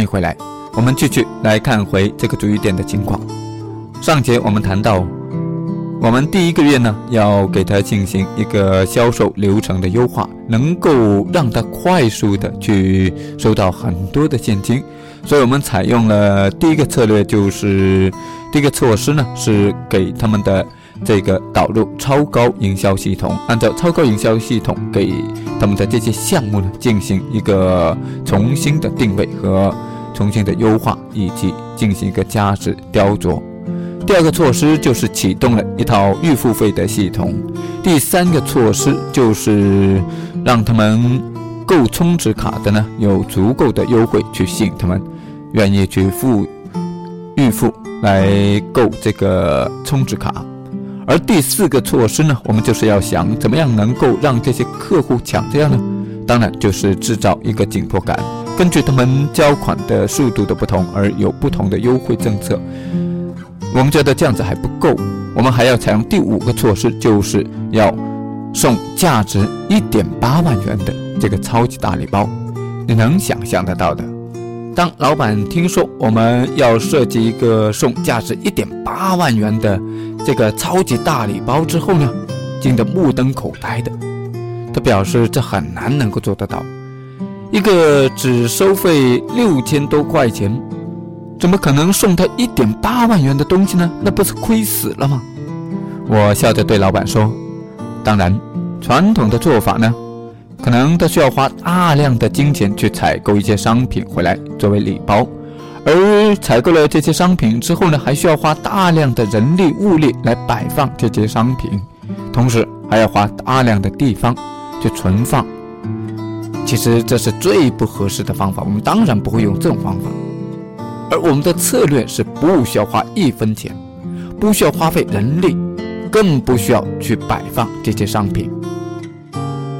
欢迎回来，我们继续来看回这个主语点的情况。上节我们谈到，我们第一个月呢，要给他进行一个销售流程的优化，能够让他快速的去收到很多的现金，所以我们采用了第一个策略，就是第一个措施呢，是给他们的这个导入超高营销系统，按照超高营销系统给他们的这些项目呢，进行一个重新的定位和重新的优化，以及进行一个价值雕琢。第二个措施就是启动了一套预付费的系统。第三个措施就是让他们购充值卡的呢有足够的优惠去吸引他们愿意去付预付来购这个充值卡。而第四个措施呢，我们就是要想怎么样能够让这些客户抢这样呢？当然就是制造一个紧迫感，根据他们交款的速度的不同而有不同的优惠政策。我们觉得这样子还不够，我们还要采用第五个措施，就是要送价值一点八万元的这个超级大礼包。你能想象得到的，当老板听说我们要设计一个送价值一点八万元的这个超级大礼包之后呢，惊得目瞪口呆的。他表示这很难能够做得到，一个只收费六千多块钱。怎么可能送他一点八万元的东西呢？那不是亏死了吗？我笑着对老板说：“当然，传统的做法呢，可能他需要花大量的金钱去采购一些商品回来作为礼包，而采购了这些商品之后呢，还需要花大量的人力物力来摆放这些商品，同时还要花大量的地方去存放。其实这是最不合适的方法，我们当然不会用这种方法。”而我们的策略是不需要花一分钱，不需要花费人力，更不需要去摆放这些商品。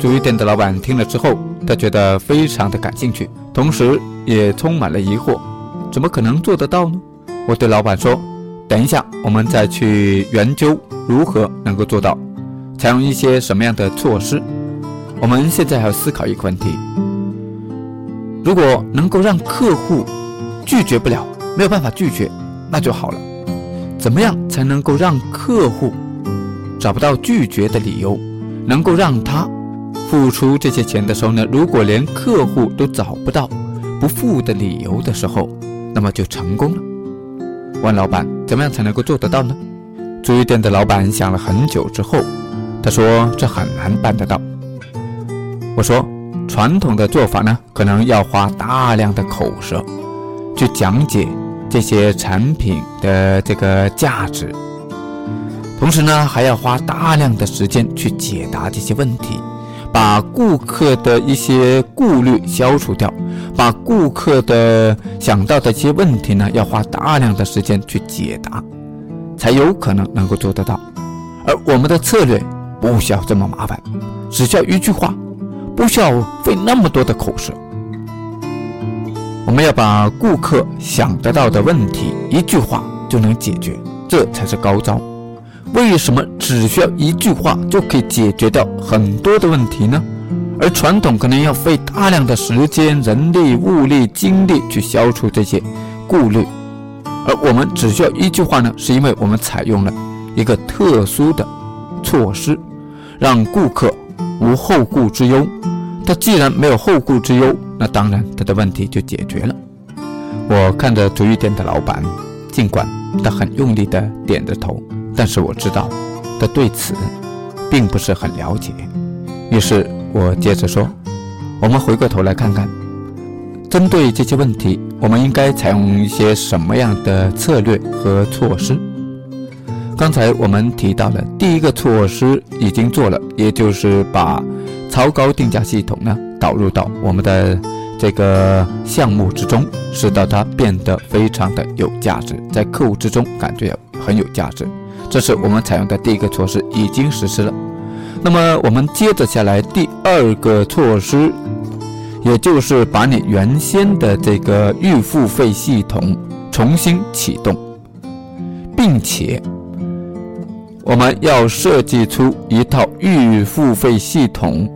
主鱼店的老板听了之后，他觉得非常的感兴趣，同时也充满了疑惑：怎么可能做得到呢？我对老板说：“等一下，我们再去研究如何能够做到，采用一些什么样的措施。我们现在还要思考一个问题：如果能够让客户……”拒绝不了，没有办法拒绝，那就好了。怎么样才能够让客户找不到拒绝的理由，能够让他付出这些钱的时候呢？如果连客户都找不到不付的理由的时候，那么就成功了。问老板，怎么样才能够做得到呢？足浴店的老板想了很久之后，他说：“这很难办得到。”我说：“传统的做法呢，可能要花大量的口舌。”去讲解这些产品的这个价值，同时呢，还要花大量的时间去解答这些问题，把顾客的一些顾虑消除掉，把顾客的想到的一些问题呢，要花大量的时间去解答，才有可能能够做得到。而我们的策略不需要这么麻烦，只需要一句话，不需要费那么多的口舌。我们要把顾客想得到的问题一句话就能解决，这才是高招。为什么只需要一句话就可以解决掉很多的问题呢？而传统可能要费大量的时间、人力、物力、精力去消除这些顾虑，而我们只需要一句话呢？是因为我们采用了一个特殊的措施，让顾客无后顾之忧。他既然没有后顾之忧。那当然，他的问题就解决了。我看着足浴店的老板，尽管他很用力地点着头，但是我知道他对此并不是很了解。于是我接着说：“我们回过头来看看，针对这些问题，我们应该采用一些什么样的策略和措施？刚才我们提到了第一个措施已经做了，也就是把超高定价系统呢。”导入到我们的这个项目之中，使得它变得非常的有价值，在客户之中感觉很有价值。这是我们采用的第一个措施，已经实施了。那么我们接着下来第二个措施，也就是把你原先的这个预付费系统重新启动，并且我们要设计出一套预付费系统。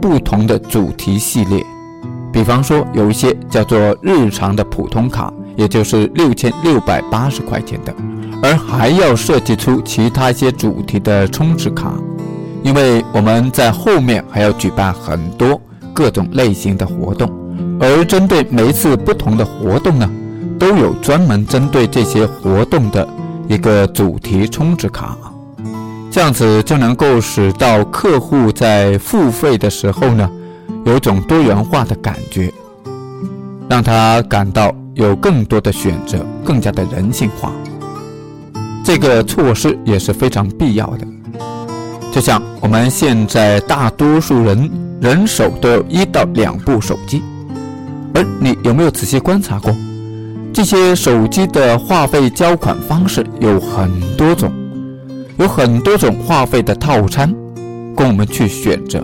不同的主题系列，比方说有一些叫做日常的普通卡，也就是六千六百八十块钱的，而还要设计出其他一些主题的充值卡，因为我们在后面还要举办很多各种类型的活动，而针对每一次不同的活动呢，都有专门针对这些活动的一个主题充值卡，这样子就能够使到客户在付费的时候呢。有种多元化的感觉，让他感到有更多的选择，更加的人性化。这个措施也是非常必要的。就像我们现在大多数人人手都有一到两部手机，而你有没有仔细观察过，这些手机的话费交款方式有很多种，有很多种话费的套餐供我们去选择。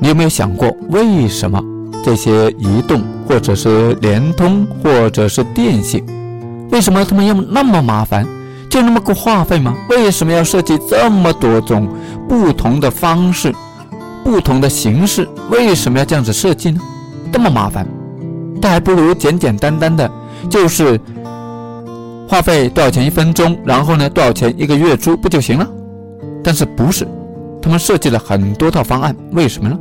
你有没有想过，为什么这些移动或者是联通或者是电信，为什么他们要那么麻烦？就那么个话费吗？为什么要设计这么多种不同的方式、不同的形式？为什么要这样子设计呢？这么麻烦，他还不如简简单单的，就是话费多少钱一分钟，然后呢多少钱一个月租不就行了？但是不是？他们设计了很多套方案，为什么呢？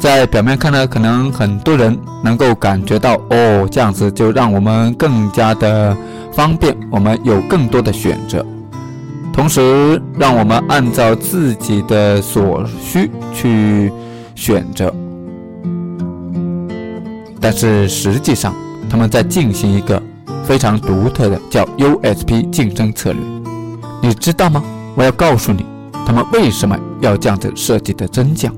在表面看呢，可能很多人能够感觉到，哦，这样子就让我们更加的方便，我们有更多的选择，同时让我们按照自己的所需去选择。但是实际上，他们在进行一个非常独特的叫 USP 竞争策略，你知道吗？我要告诉你。他们为什么要这样子设计的真相？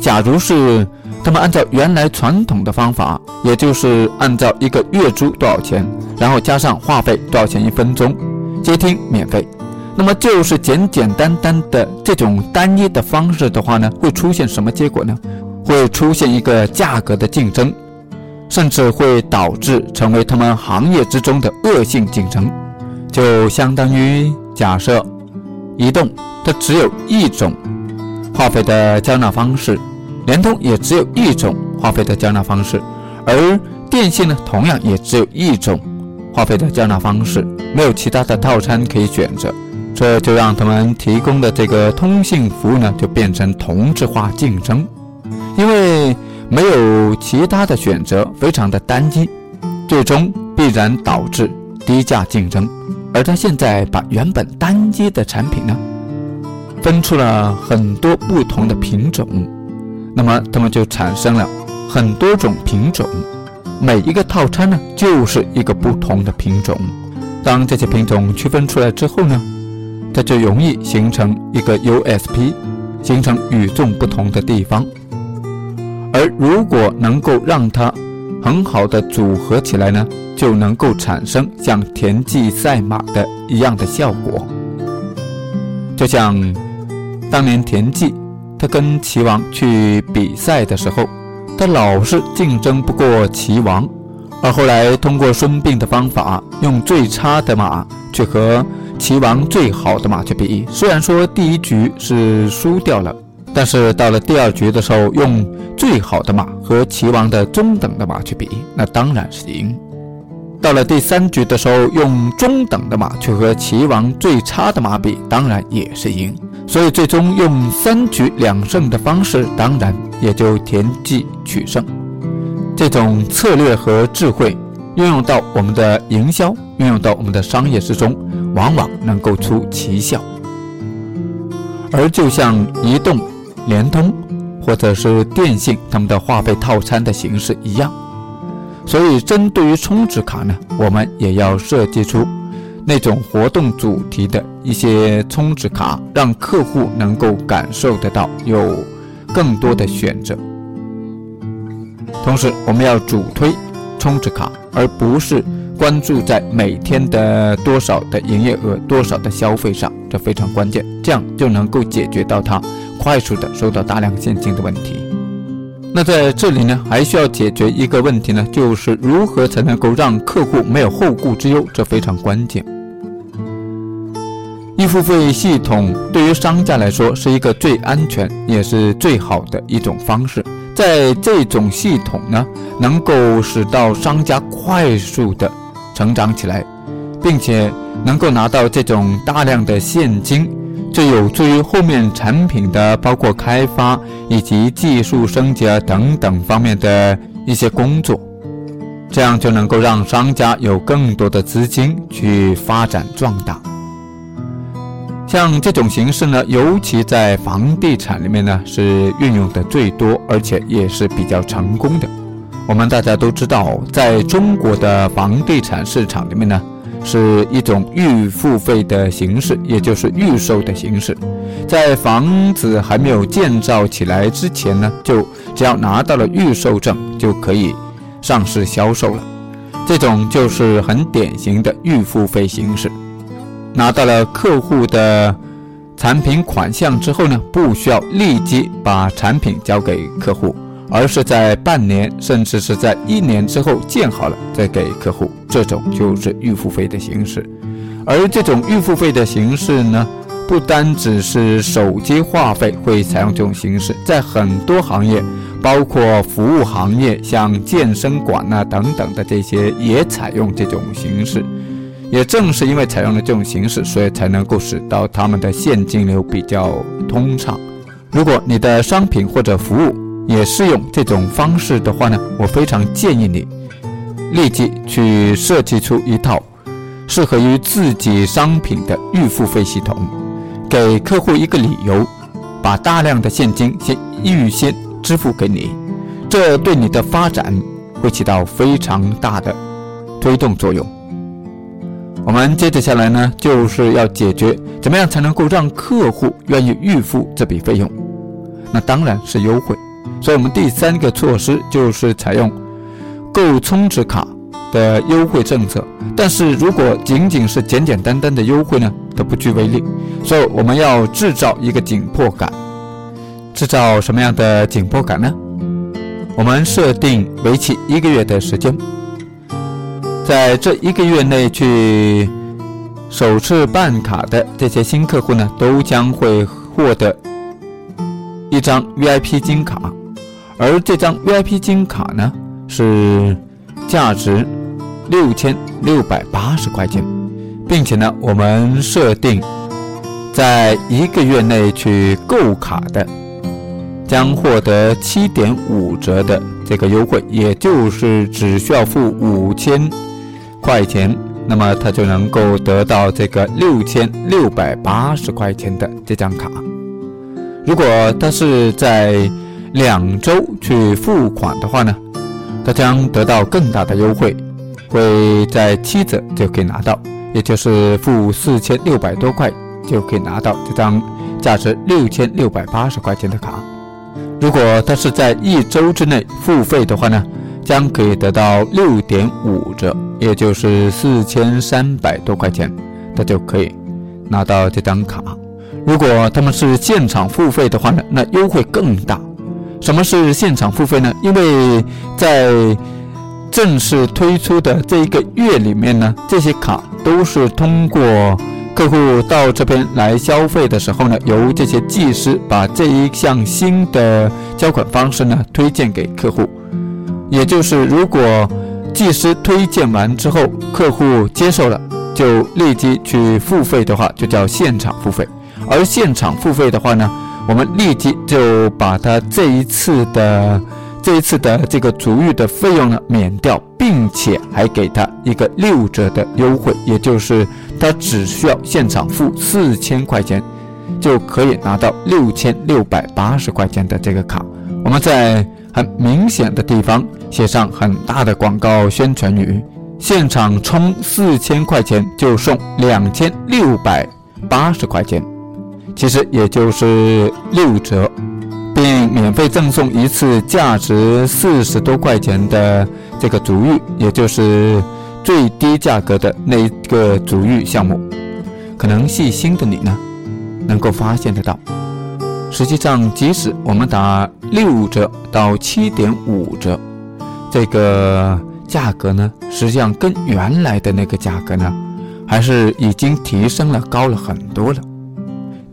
假如是他们按照原来传统的方法，也就是按照一个月租多少钱，然后加上话费多少钱一分钟，接听免费，那么就是简简单单的这种单一的方式的话呢，会出现什么结果呢？会出现一个价格的竞争，甚至会导致成为他们行业之中的恶性竞争，就相当于假设。移动它只有一种话费的交纳方式，联通也只有一种话费的交纳方式，而电信呢，同样也只有一种话费的交纳方式，没有其他的套餐可以选择，这就让他们提供的这个通信服务呢，就变成同质化竞争，因为没有其他的选择，非常的单一，最终必然导致低价竞争。而他现在把原本单一的产品呢，分出了很多不同的品种，那么他们就产生了很多种品种，每一个套餐呢就是一个不同的品种。当这些品种区分出来之后呢，它就容易形成一个 USP，形成与众不同的地方。而如果能够让它很好的组合起来呢？就能够产生像田忌赛马的一样的效果，就像当年田忌，他跟齐王去比赛的时候，他老是竞争不过齐王，而后来通过孙膑的方法，用最差的马去和齐王最好的马去比，虽然说第一局是输掉了，但是到了第二局的时候，用最好的马和齐王的中等的马去比，那当然是赢。到了第三局的时候，用中等的马去和齐王最差的马比，当然也是赢。所以最终用三局两胜的方式，当然也就田忌取胜。这种策略和智慧运用到我们的营销，运用到我们的商业之中，往往能够出奇效。而就像移动、联通或者是电信他们的话费套餐的形式一样。所以，针对于充值卡呢，我们也要设计出那种活动主题的一些充值卡，让客户能够感受得到有更多的选择。同时，我们要主推充值卡，而不是关注在每天的多少的营业额、多少的消费上，这非常关键，这样就能够解决到它快速的收到大量现金的问题。那在这里呢，还需要解决一个问题呢，就是如何才能够让客户没有后顾之忧，这非常关键。预付费系统对于商家来说是一个最安全也是最好的一种方式。在这种系统呢，能够使到商家快速的成长起来，并且能够拿到这种大量的现金，这有助于后面产品的包括开发以及技术升级啊等等方面的一些工作。这样就能够让商家有更多的资金去发展壮大。像这种形式呢，尤其在房地产里面呢，是运用的最多，而且也是比较成功的。我们大家都知道，在中国的房地产市场里面呢，是一种预付费的形式，也就是预售的形式。在房子还没有建造起来之前呢，就只要拿到了预售证就可以。上市销售了，这种就是很典型的预付费形式。拿到了客户的产品款项之后呢，不需要立即把产品交给客户，而是在半年甚至是在一年之后建好了再给客户，这种就是预付费的形式。而这种预付费的形式呢，不单只是手机话费会采用这种形式，在很多行业。包括服务行业，像健身馆呐等等的这些，也采用这种形式。也正是因为采用了这种形式，所以才能够使到他们的现金流比较通畅。如果你的商品或者服务也适用这种方式的话呢，我非常建议你立即去设计出一套适合于自己商品的预付费系统，给客户一个理由，把大量的现金先预先。支付给你，这对你的发展会起到非常大的推动作用。我们接着下来呢，就是要解决怎么样才能够让客户愿意预付这笔费用。那当然是优惠。所以，我们第三个措施就是采用购充值卡的优惠政策。但是如果仅仅是简简单单的优惠呢，都不具威力。所以，我们要制造一个紧迫感。制造什么样的紧迫感呢？我们设定为期一个月的时间，在这一个月内去首次办卡的这些新客户呢，都将会获得一张 VIP 金卡，而这张 VIP 金卡呢，是价值六千六百八十块钱，并且呢，我们设定在一个月内去购卡的。将获得七点五折的这个优惠，也就是只需要付五千块钱，那么他就能够得到这个六千六百八十块钱的这张卡。如果他是在两周去付款的话呢，他将得到更大的优惠，会在七折就可以拿到，也就是付四千六百多块就可以拿到这张价值六千六百八十块钱的卡。如果他是在一周之内付费的话呢，将可以得到六点五折，也就是四千三百多块钱，他就可以拿到这张卡。如果他们是现场付费的话呢，那优惠更大。什么是现场付费呢？因为在正式推出的这一个月里面呢，这些卡都是通过。客户到这边来消费的时候呢，由这些技师把这一项新的交款方式呢推荐给客户。也就是，如果技师推荐完之后，客户接受了，就立即去付费的话，就叫现场付费。而现场付费的话呢，我们立即就把他这一次的。这一次的这个足浴的费用呢免掉，并且还给他一个六折的优惠，也就是他只需要现场付四千块钱，就可以拿到六千六百八十块钱的这个卡。我们在很明显的地方写上很大的广告宣传语：现场充四千块钱就送两千六百八十块钱，其实也就是六折。并免费赠送一次价值四十多块钱的这个足浴，也就是最低价格的那个足浴项目。可能细心的你呢，能够发现得到。实际上，即使我们打六折到七点五折，这个价格呢，实际上跟原来的那个价格呢，还是已经提升了高了很多了。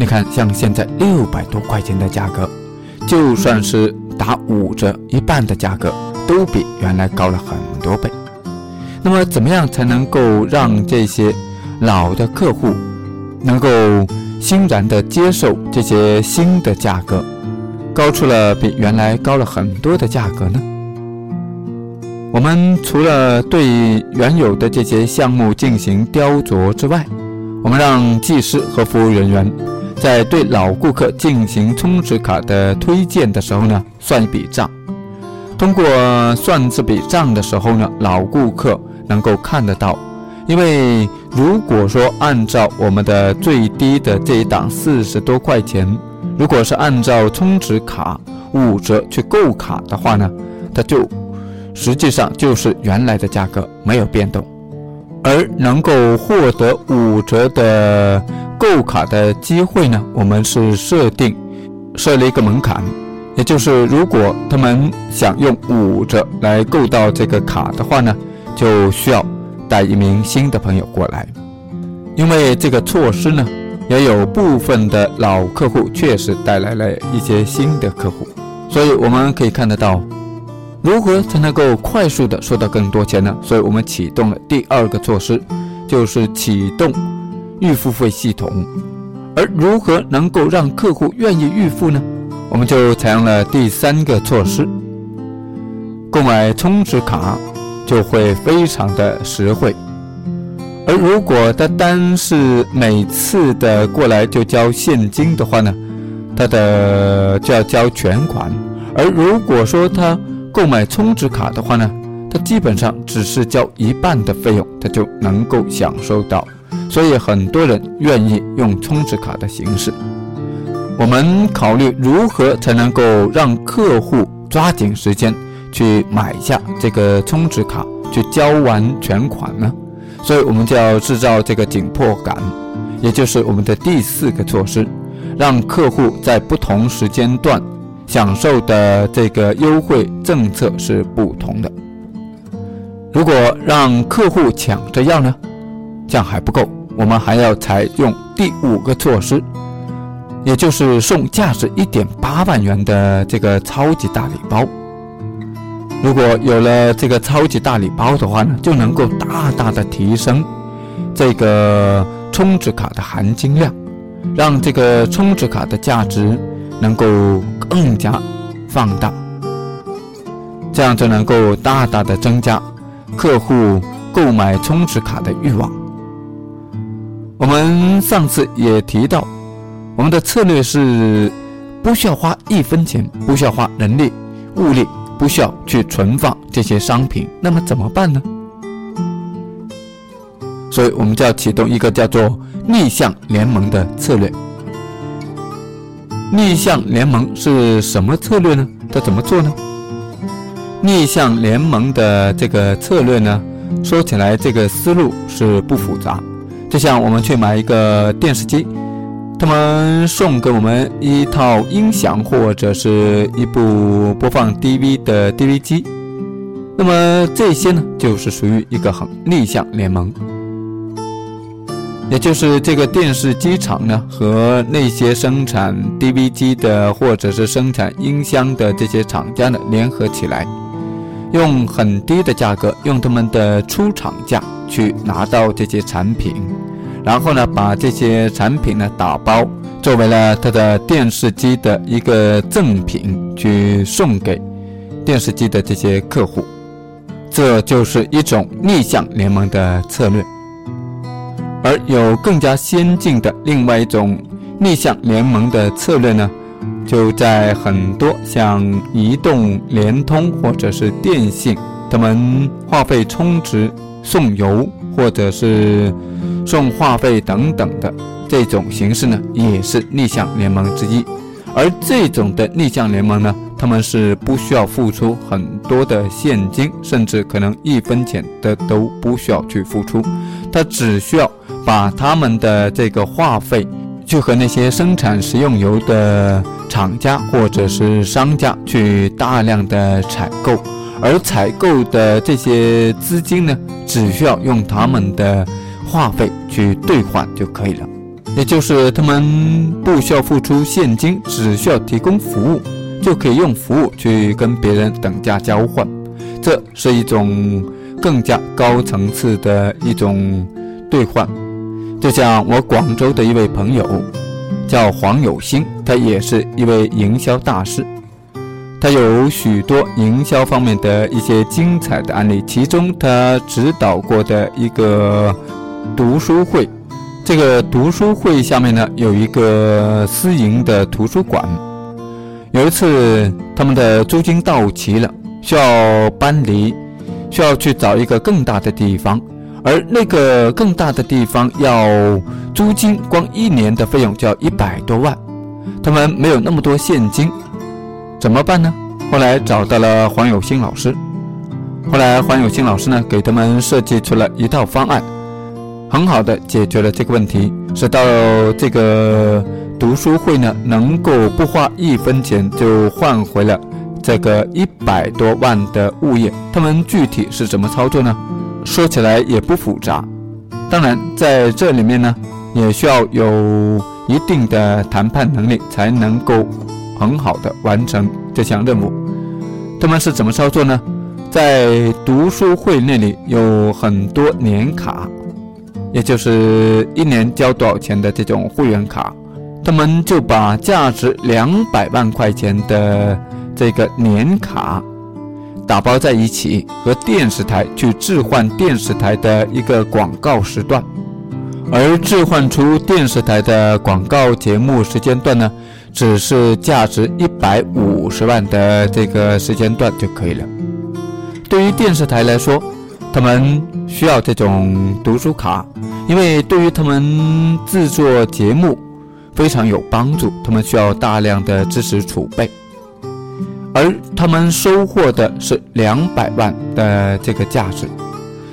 你看，像现在六百多块钱的价格，就算是打五折，一半的价格都比原来高了很多倍。那么，怎么样才能够让这些老的客户能够欣然的接受这些新的价格，高出了比原来高了很多的价格呢？我们除了对原有的这些项目进行雕琢之外，我们让技师和服务人员在对老顾客进行充值卡的推荐的时候呢，算一笔账。通过算这笔账的时候呢，老顾客能够看得到，因为如果说按照我们的最低的这一档四十多块钱，如果是按照充值卡五折去购卡的话呢，它就。实际上就是原来的价格没有变动，而能够获得五折的购卡的机会呢？我们是设定设了一个门槛，也就是如果他们想用五折来购到这个卡的话呢，就需要带一名新的朋友过来。因为这个措施呢，也有部分的老客户确实带来了一些新的客户，所以我们可以看得到。如何才能够快速的收到更多钱呢？所以我们启动了第二个措施，就是启动预付费系统。而如何能够让客户愿意预付呢？我们就采用了第三个措施，购买充值卡就会非常的实惠。而如果他单是每次的过来就交现金的话呢，他的就要交全款。而如果说他购买充值卡的话呢，他基本上只是交一半的费用，他就能够享受到，所以很多人愿意用充值卡的形式。我们考虑如何才能够让客户抓紧时间去买下这个充值卡，去交完全款呢？所以我们就要制造这个紧迫感，也就是我们的第四个措施，让客户在不同时间段。享受的这个优惠政策是不同的。如果让客户抢着要呢，这样还不够，我们还要采用第五个措施，也就是送价值一点八万元的这个超级大礼包。如果有了这个超级大礼包的话呢，就能够大大的提升这个充值卡的含金量，让这个充值卡的价值。能够更加放大，这样就能够大大的增加客户购买充值卡的欲望。我们上次也提到，我们的策略是不需要花一分钱，不需要花人力物力，不需要去存放这些商品。那么怎么办呢？所以我们就要启动一个叫做逆向联盟的策略。逆向联盟是什么策略呢？它怎么做呢？逆向联盟的这个策略呢，说起来这个思路是不复杂，就像我们去买一个电视机，他们送给我们一套音响或者是一部播放 DV 的 DV 机，那么这些呢，就是属于一个很逆向联盟。也就是这个电视机厂呢，和那些生产 DV 机的或者是生产音箱的这些厂家呢联合起来，用很低的价格，用他们的出厂价去拿到这些产品，然后呢把这些产品呢打包，作为了他的电视机的一个赠品去送给电视机的这些客户，这就是一种逆向联盟的策略。而有更加先进的另外一种逆向联盟的策略呢，就在很多像移动、联通或者是电信，他们话费充值送油或者是送话费等等的这种形式呢，也是逆向联盟之一。而这种的逆向联盟呢，他们是不需要付出很多的现金，甚至可能一分钱的都不需要去付出，他只需要。把他们的这个话费，去和那些生产食用油的厂家或者是商家去大量的采购，而采购的这些资金呢，只需要用他们的话费去兑换就可以了。也就是他们不需要付出现金，只需要提供服务，就可以用服务去跟别人等价交换。这是一种更加高层次的一种兑换。就像我广州的一位朋友，叫黄有兴，他也是一位营销大师，他有许多营销方面的一些精彩的案例。其中，他指导过的一个读书会，这个读书会下面呢有一个私营的图书馆。有一次，他们的租金到期了，需要搬离，需要去找一个更大的地方。而那个更大的地方要租金，光一年的费用就要一百多万，他们没有那么多现金，怎么办呢？后来找到了黄有兴老师，后来黄有兴老师呢给他们设计出了一套方案，很好的解决了这个问题，使到这个读书会呢能够不花一分钱就换回了这个一百多万的物业。他们具体是怎么操作呢？说起来也不复杂，当然在这里面呢，也需要有一定的谈判能力，才能够很好的完成这项任务。他们是怎么操作呢？在读书会那里有很多年卡，也就是一年交多少钱的这种会员卡，他们就把价值两百万块钱的这个年卡。打包在一起，和电视台去置换电视台的一个广告时段，而置换出电视台的广告节目时间段呢，只是价值一百五十万的这个时间段就可以了。对于电视台来说，他们需要这种读书卡，因为对于他们制作节目非常有帮助，他们需要大量的知识储备。而他们收获的是两百万的这个价值，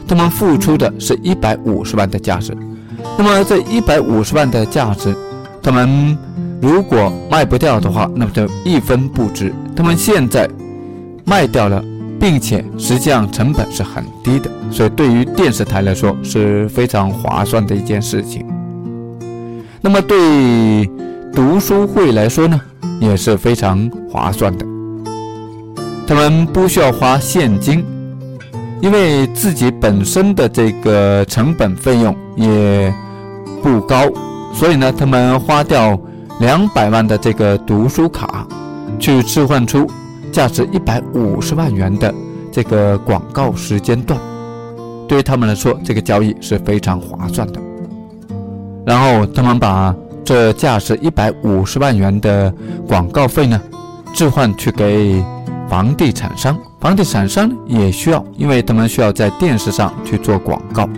他们付出的是一百五十万的价值。那么这一百五十万的价值，他们如果卖不掉的话，那么就一分不值。他们现在卖掉了，并且实际上成本是很低的，所以对于电视台来说是非常划算的一件事情。那么对读书会来说呢，也是非常划算的。他们不需要花现金，因为自己本身的这个成本费用也不高，所以呢，他们花掉两百万的这个读书卡，去置换出价值一百五十万元的这个广告时间段，对于他们来说，这个交易是非常划算的。然后他们把这价值一百五十万元的广告费呢，置换去给。房地产商，房地产商也需要，因为他们需要在电视上去做广告，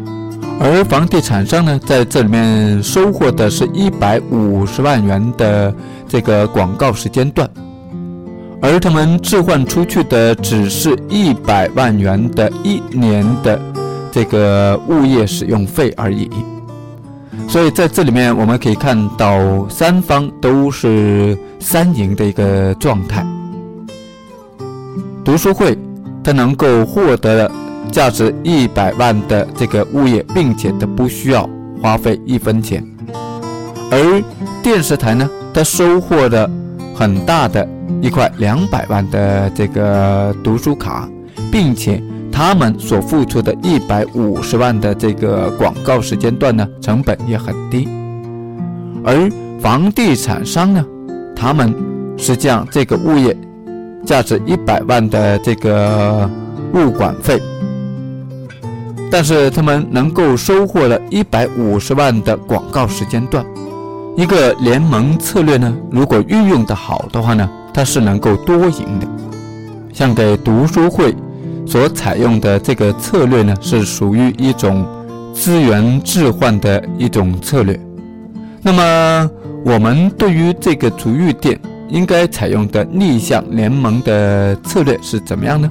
而房地产商呢，在这里面收获的是一百五十万元的这个广告时间段，而他们置换出去的只是一百万元的一年的这个物业使用费而已。所以在这里面，我们可以看到三方都是三赢的一个状态。读书会，他能够获得了价值一百万的这个物业，并且他不需要花费一分钱。而电视台呢，他收获了很大的一块两百万的这个读书卡，并且他们所付出的一百五十万的这个广告时间段呢，成本也很低。而房地产商呢，他们实际上这个物业。价值一百万的这个物管费，但是他们能够收获了一百五十万的广告时间段。一个联盟策略呢，如果运用的好的话呢，它是能够多赢的。像给读书会所采用的这个策略呢，是属于一种资源置换的一种策略。那么我们对于这个足浴店。应该采用的逆向联盟的策略是怎么样呢？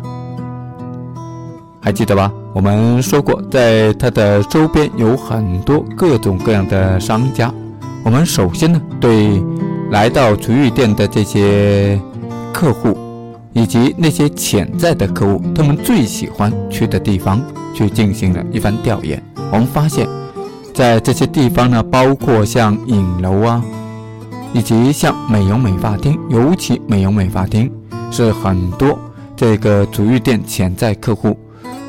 还记得吧？我们说过，在它的周边有很多各种各样的商家。我们首先呢，对来到足浴店的这些客户，以及那些潜在的客户，他们最喜欢去的地方，去进行了一番调研。我们发现，在这些地方呢，包括像影楼啊，以及像美容美发厅，尤其美容美发厅是很多这个足浴店潜在客户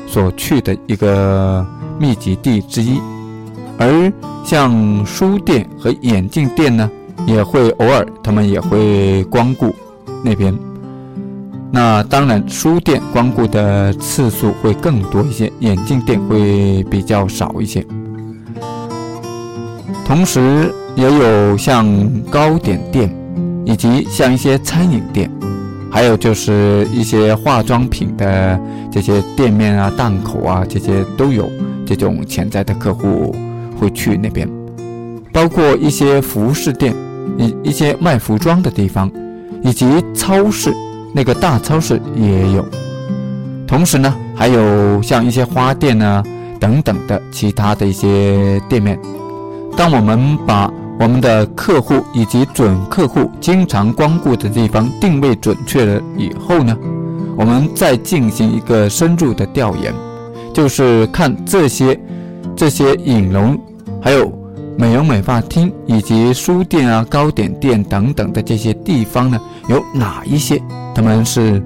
所去的一个密集地之一。而像书店和眼镜店呢，也会偶尔他们也会光顾那边。那当然，书店光顾的次数会更多一些，眼镜店会比较少一些。同时，也有像糕点店，以及像一些餐饮店，还有就是一些化妆品的这些店面啊、档口啊，这些都有这种潜在的客户会去那边。包括一些服饰店，一一些卖服装的地方，以及超市，那个大超市也有。同时呢，还有像一些花店啊等等的其他的一些店面。当我们把我们的客户以及准客户经常光顾的地方定位准确了以后呢，我们再进行一个深入的调研，就是看这些这些影楼，还有美容美发厅以及书店啊、糕点店等等的这些地方呢，有哪一些他们是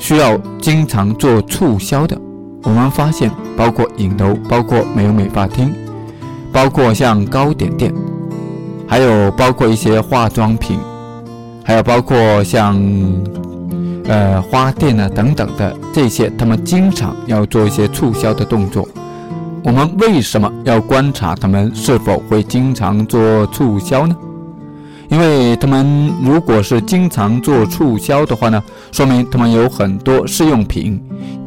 需要经常做促销的？我们发现，包括影楼，包括美容美发厅。包括像糕点店，还有包括一些化妆品，还有包括像呃花店啊等等的这些，他们经常要做一些促销的动作。我们为什么要观察他们是否会经常做促销呢？因为他们如果是经常做促销的话呢，说明他们有很多试用品。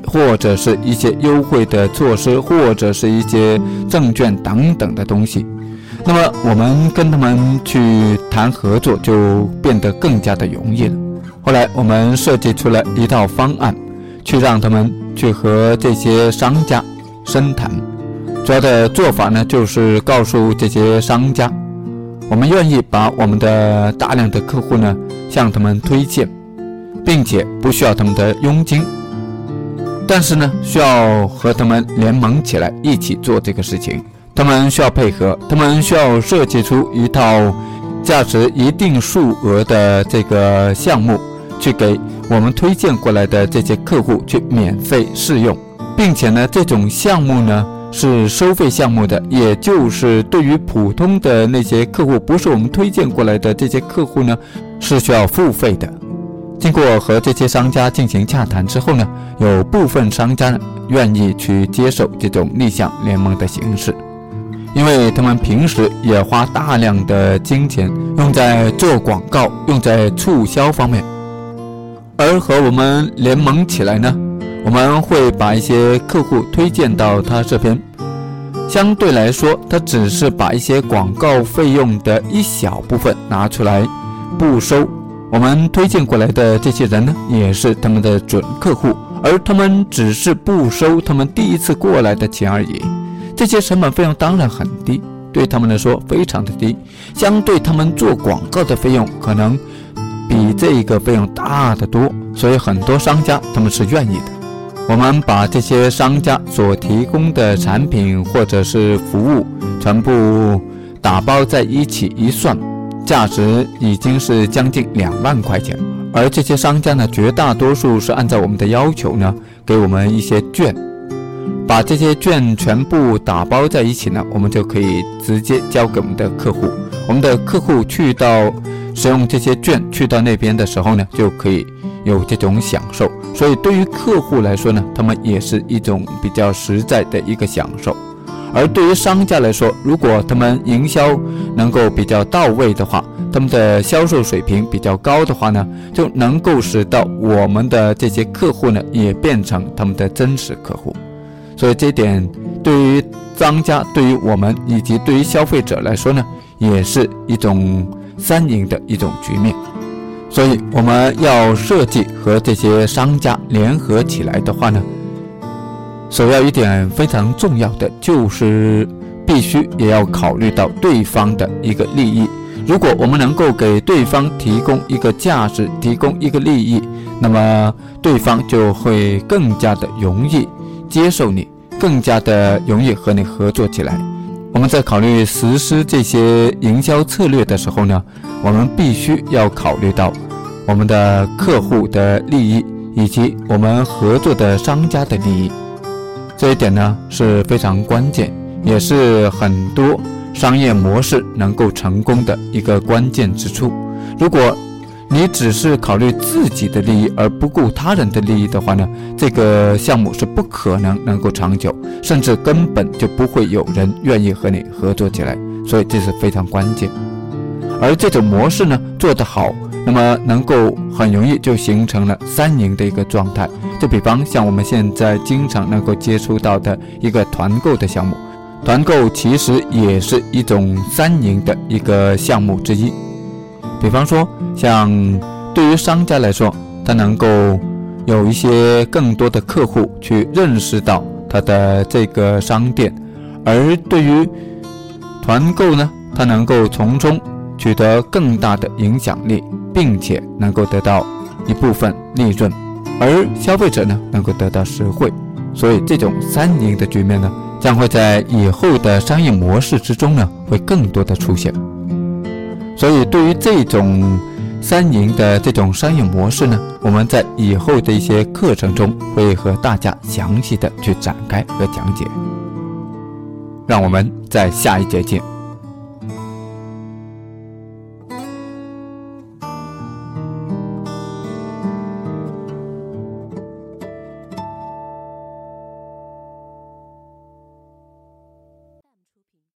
或者是一些优惠的措施，或者是一些证券等等的东西，那么我们跟他们去谈合作就变得更加的容易了。后来我们设计出了一套方案，去让他们去和这些商家深谈。主要的做法呢，就是告诉这些商家，我们愿意把我们的大量的客户呢向他们推荐，并且不需要他们的佣金。但是呢，需要和他们联盟起来一起做这个事情。他们需要配合，他们需要设计出一套价值一定数额的这个项目，去给我们推荐过来的这些客户去免费试用，并且呢，这种项目呢是收费项目的，也就是对于普通的那些客户，不是我们推荐过来的这些客户呢，是需要付费的。经过和这些商家进行洽谈之后呢，有部分商家愿意去接受这种逆向联盟的形式，因为他们平时也花大量的金钱用在做广告、用在促销方面，而和我们联盟起来呢，我们会把一些客户推荐到他这边，相对来说，他只是把一些广告费用的一小部分拿出来，不收。我们推荐过来的这些人呢，也是他们的准客户，而他们只是不收他们第一次过来的钱而已。这些成本费用当然很低，对他们来说非常的低，相对他们做广告的费用可能比这个费用大得多，所以很多商家他们是愿意的。我们把这些商家所提供的产品或者是服务全部打包在一起一算。价值已经是将近两万块钱，而这些商家呢，绝大多数是按照我们的要求呢，给我们一些券，把这些券全部打包在一起呢，我们就可以直接交给我们的客户。我们的客户去到使用这些券去到那边的时候呢，就可以有这种享受。所以对于客户来说呢，他们也是一种比较实在的一个享受。而对于商家来说，如果他们营销能够比较到位的话，他们的销售水平比较高的话呢，就能够使到我们的这些客户呢也变成他们的真实客户。所以这点对于商家、对于我们以及对于消费者来说呢，也是一种三赢的一种局面。所以我们要设计和这些商家联合起来的话呢。首要一点非常重要的就是，必须也要考虑到对方的一个利益。如果我们能够给对方提供一个价值，提供一个利益，那么对方就会更加的容易接受你，更加的容易和你合作起来。我们在考虑实施这些营销策略的时候呢，我们必须要考虑到我们的客户的利益以及我们合作的商家的利益。这一点呢是非常关键，也是很多商业模式能够成功的一个关键之处。如果你只是考虑自己的利益而不顾他人的利益的话呢，这个项目是不可能能够长久，甚至根本就不会有人愿意和你合作起来。所以这是非常关键。而这种模式呢做得好，那么能够很容易就形成了三赢的一个状态。就比方像我们现在经常能够接触到的一个团购的项目，团购其实也是一种三赢的一个项目之一。比方说，像对于商家来说，他能够有一些更多的客户去认识到他的这个商店；而对于团购呢，他能够从中取得更大的影响力，并且能够得到一部分利润，而消费者呢能够得到实惠。所以，这种三赢的局面呢，将会在以后的商业模式之中呢，会更多的出现。所以，对于这种三营的这种商业模式呢，我们在以后的一些课程中会和大家详细的去展开和讲解。让我们在下一节见。